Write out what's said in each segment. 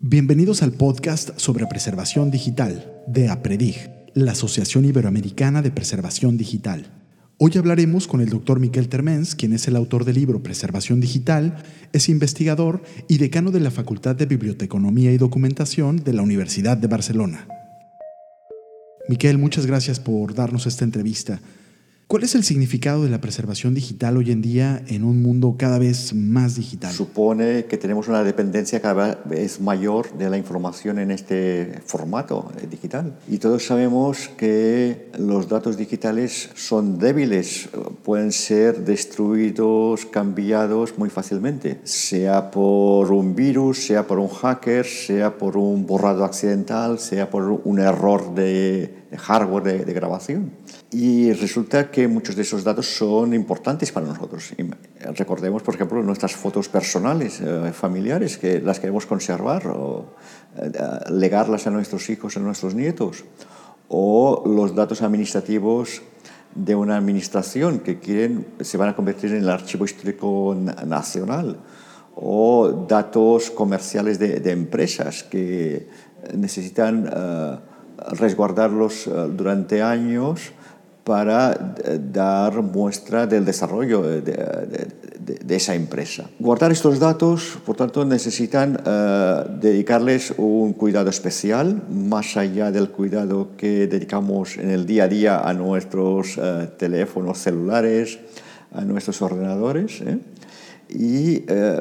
Bienvenidos al podcast sobre preservación digital de APREDIG, la Asociación Iberoamericana de Preservación Digital. Hoy hablaremos con el doctor Miquel Termens, quien es el autor del libro Preservación Digital, es investigador y decano de la Facultad de Biblioteconomía y Documentación de la Universidad de Barcelona. Miquel, muchas gracias por darnos esta entrevista. ¿Cuál es el significado de la preservación digital hoy en día en un mundo cada vez más digital? Supone que tenemos una dependencia cada vez mayor de la información en este formato eh, digital. Y todos sabemos que los datos digitales son débiles, pueden ser destruidos, cambiados muy fácilmente, sea por un virus, sea por un hacker, sea por un borrado accidental, sea por un error de hardware de, grabación. Y resulta que muchos de esos datos son importantes para nosotros. recordemos, por ejemplo, nuestras fotos personales, eh, familiares, que las queremos conservar o eh, legarlas a nuestros hijos, a nuestros nietos. O los datos administrativos de una administración que quieren, se van a convertir en el archivo histórico nacional. O datos comerciales de, de empresas que necesitan... Eh, resguardarlos eh, durante años para eh, dar muestra del desarrollo de, esa empresa. Guardar estos datos, por tanto, necesitan eh, dedicarles un cuidado especial, más allá del cuidado que dedicamos en el día a día a nuestros teléfonos celulares, a nuestros ordenadores. Y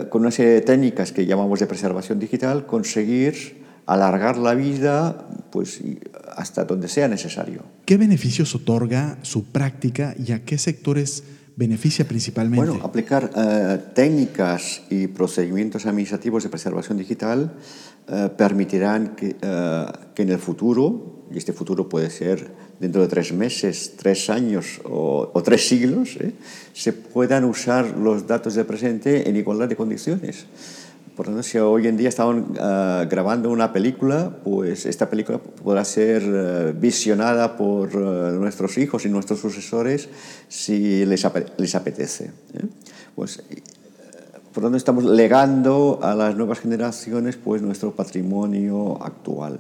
con una serie de técnicas que llamamos de preservación digital, conseguir alargar la vida pues, hasta donde sea necesario. ¿Qué beneficios otorga su práctica y a qué sectores beneficia principalmente? Bueno, aplicar eh, técnicas y procedimientos administrativos de preservación digital eh, permitirán que, eh, que, en el futuro, y este futuro puede ser dentro de tres meses, tres años o, o tres siglos, se puedan usar los datos del presente en igualdad de condiciones. Por tanto, si hoy en día estaban ah, grabando una película, pues esta película podrá ser eh, visionada por eh, nuestros hijos y nuestros sucesores si les, les apetece. ¿eh? Pues, por tanto, estamos legando a las nuevas generaciones pues, nuestro patrimonio actual.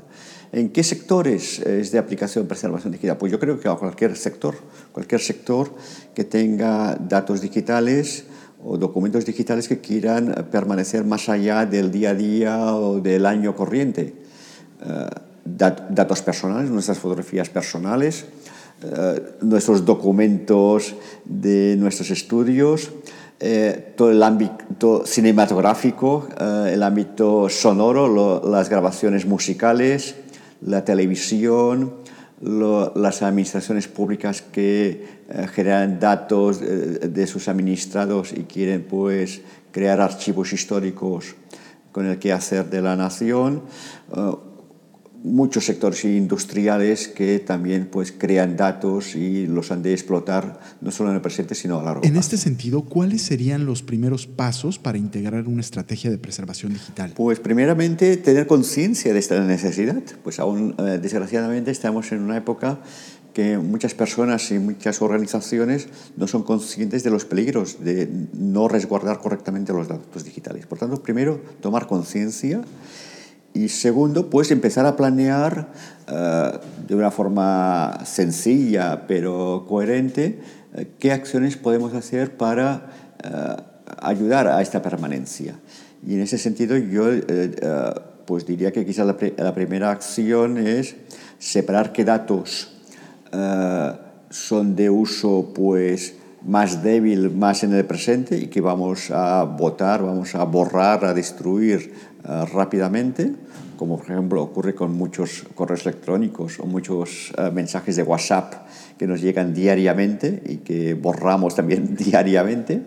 ¿En qué sectores es de aplicación preservación digital? Pues yo creo que a cualquier sector, cualquier sector que tenga datos digitales, o documentos digitales que quieran permanecer más allá del día a día o del año corriente. Eh, datos personales, nuestras fotografías personales, eh, nuestros documentos de nuestros estudios, eh, todo el ámbito cinematográfico, el ámbito sonoro, las grabaciones musicales, la televisión, las administraciones públicas que eh, generan datos eh, de, sus administrados y quieren pues crear archivos históricos con el que hacer de la nación. Muchos sectores industriales que también pues crean datos y los han de explotar no solo en el presente sino a largo plazo. En este sentido, ¿cuáles serían los primeros pasos para integrar una estrategia de preservación digital? Pues primeramente tener conciencia de esta necesidad. Pues aún eh, desgraciadamente estamos en una época que muchas personas y muchas organizaciones no son conscientes de los peligros de no resguardar correctamente los datos digitales. Por tanto, primero, tomar conciencia y segundo, pues empezar a planear eh, de una forma sencilla pero coherente eh, qué acciones podemos hacer para eh, ayudar a esta permanencia. Y en ese sentido yo pues diría que quizás la, la, primera acción es separar qué datos son de uso pues más débil, más en el presente y que vamos a votar, vamos a borrar, a destruir uh, rápidamente, como por ejemplo ocurre con muchos correos electrónicos o muchos uh, mensajes de WhatsApp que nos llegan diariamente y que borramos también diariamente.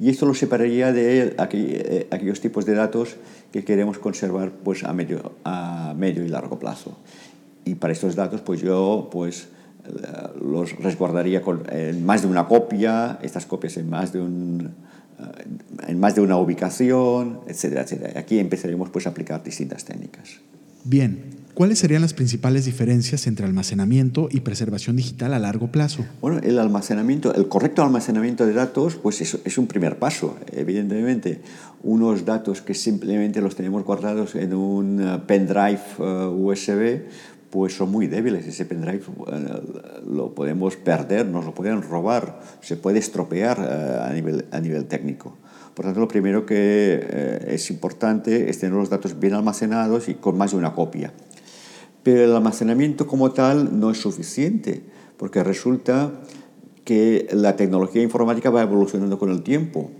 Y esto lo separaría de eh, aquellos tipos de datos que queremos conservar pues, a, medio, a medio y largo plazo. Y para estos datos, pues yo pues, eh, los resguardaría con, en más de una copia, estas copias en más de, un, eh, en más de una ubicación, etcétera, etcétera. Aquí empezaremos pues, a aplicar distintas técnicas. Bien, ¿Cuáles serían las principales diferencias entre almacenamiento y preservación digital a largo plazo? Bueno, el almacenamiento, el correcto almacenamiento de datos, pues es, es un primer paso, evidentemente. Unos datos que simplemente los tenemos guardados en un eh, pendrive uh, USB, pues son muy débiles. Ese pendrive uh, lo podemos perder, nos lo pueden robar, se puede estropear a, nivel, a nivel técnico. Por tanto, lo primero que eh, es importante es tener los datos bien almacenados y con más de una copia. Pero el almacenamiento como tal no es suficiente, porque resulta que la tecnología informática va evolucionando con el tiempo.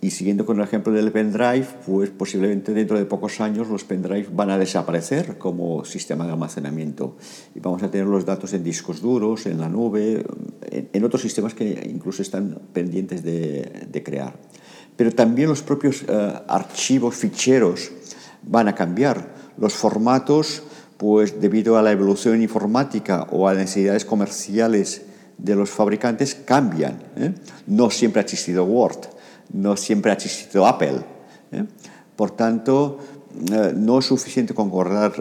Y siguiendo con el ejemplo del pendrive, pues posiblemente dentro de pocos años los pendrive van a desaparecer como sistema de almacenamiento. Y vamos a tener los datos en discos duros, en la nube, en, otros sistemas que incluso están pendientes de, de crear. Pero también los propios uh, archivos, ficheros, van a cambiar. Los formatos pues debido a la evolución informática o a las necesidades comerciales de los fabricantes cambian. ¿eh? No siempre ha existido Word, no siempre ha existido Apple. ¿eh? Por tanto, eh, no es suficiente con guardar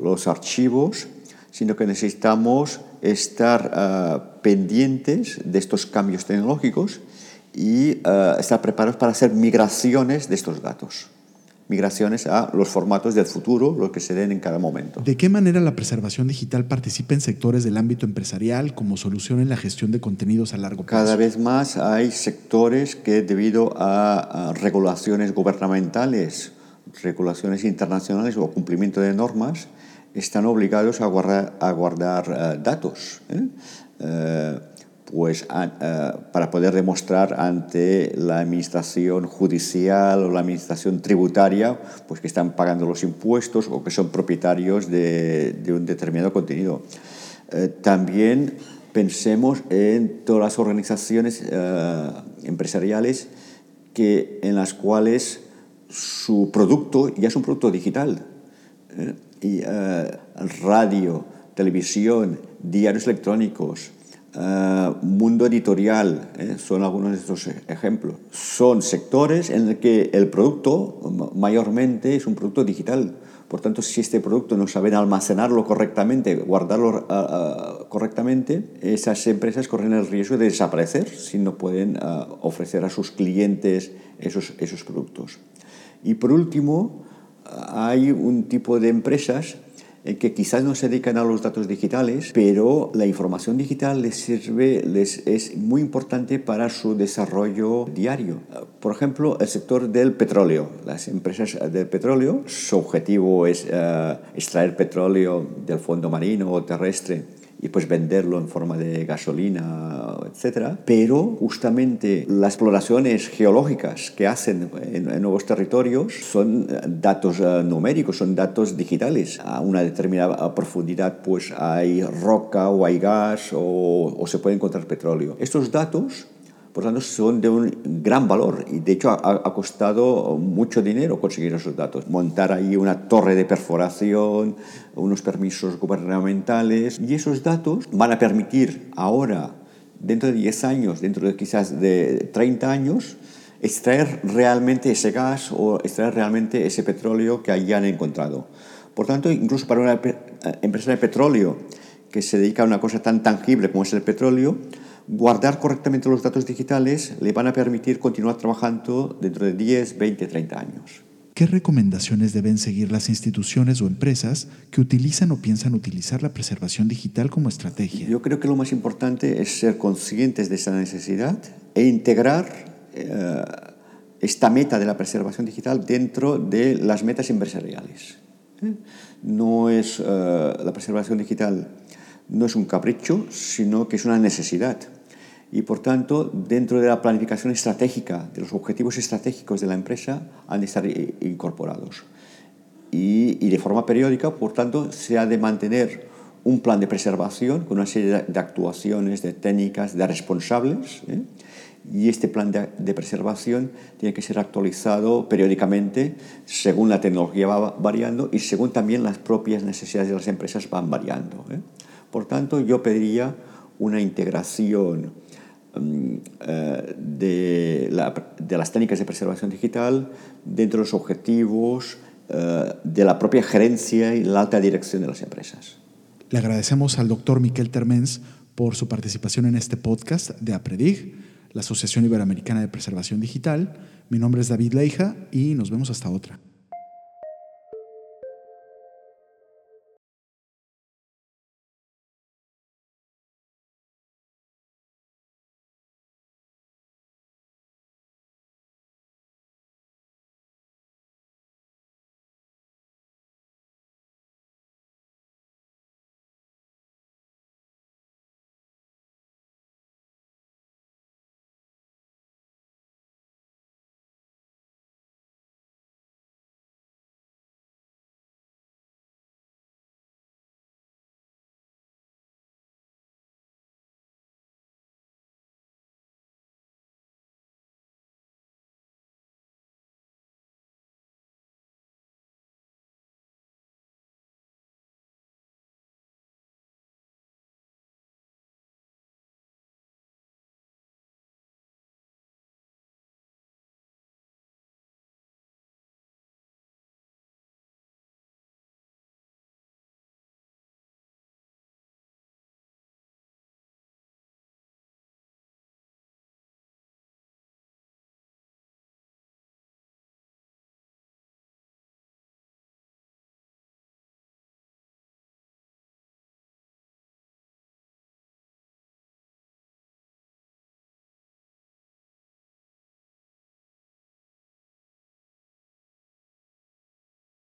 los archivos, sino que necesitamos estar pendientes de estos cambios tecnológicos y estar preparados para hacer migraciones de estos datos migraciones a los formatos del futuro, los que se den en cada momento. ¿De qué manera la preservación digital participa en sectores del ámbito empresarial como solución en la gestión de contenidos a largo plazo? Cada vez más hay sectores que debido a, regulaciones gubernamentales, regulaciones internacionales o cumplimiento de normas, están obligados a guardar, a guardar uh, datos. ¿eh? Uh, pues, eh, para poder demostrar ante la administración judicial o la administración tributaria pues, que están pagando los impuestos o que son propietarios de, un determinado contenido. Eh, también pensemos en todas las organizaciones eh, empresariales que, en las cuales su producto ya es un producto digital. y, radio, televisión, diarios electrónicos, eh, mundo editorial, eh, son algunos de estos ejemplos. Son sectores en los que el producto mayormente es un producto digital. Por tanto, si este producto no saben almacenarlo correctamente, guardarlo uh, correctamente, esas empresas corren el riesgo de desaparecer si no pueden ofrecer a sus clientes esos, esos productos. Y por último, hay un tipo de empresas que quizás no se dedican a los datos digitales, pero la información digital les sirve, les es muy importante para su desarrollo diario. Por ejemplo, el sector del petróleo. Las empresas del petróleo, su objetivo es uh, extraer petróleo del fondo marino o terrestre y pues venderlo en forma de gasolina, etc. Pero justamente las exploraciones geológicas que hacen en, nuevos territorios son datos uh, numéricos, son datos digitales. A una determinada profundidad pues hay roca o hay gas o se puede encontrar petróleo. Estos datos por lo tanto, son de un gran valor y de hecho ha, ha, costado mucho dinero conseguir esos datos. Montar ahí una torre de perforación, unos permisos gubernamentales y esos datos van a permitir ahora, dentro de 10 años, dentro de quizás de 30 años, extraer realmente ese gas o extraer realmente ese petróleo que hayan encontrado. Por tanto, incluso para una empresa de petróleo que se dedica a una cosa tan tangible como es el petróleo, guardar correctamente los datos digitales le van a permitir continuar trabajando dentro de 10, 20, 30 años. ¿Qué recomendaciones deben seguir las instituciones o empresas que utilizan o piensan utilizar la preservación digital como estrategia? Yo creo que lo más importante es ser conscientes de esa necesidad e integrar eh, esta meta de la preservación digital dentro de las metas empresariales. ¿eh? No es eh, la preservación digital no es un capricho, sino que es una necesidad y por tanto dentro de la planificación estratégica, de los objetivos estratégicos de la empresa han de estar incorporados. Y, y de forma periódica, por tanto, se ha de mantener un plan de preservación con una serie de actuaciones, de técnicas, de responsables. ¿eh? Y este plan de, de, preservación tiene que ser actualizado periódicamente según la tecnología va variando y según también las propias necesidades de las empresas van variando. ¿eh? Por tanto, yo pediría una integración eh, de, la, de, las técnicas de preservación digital dentro de los objetivos eh, de la propia gerencia y la alta dirección de las empresas. Le agradecemos al doctor Miquel Termens por su participación en este podcast de APREDIG, la Asociación Iberoamericana de Preservación Digital. Mi nombre es David Leija y nos vemos hasta otra.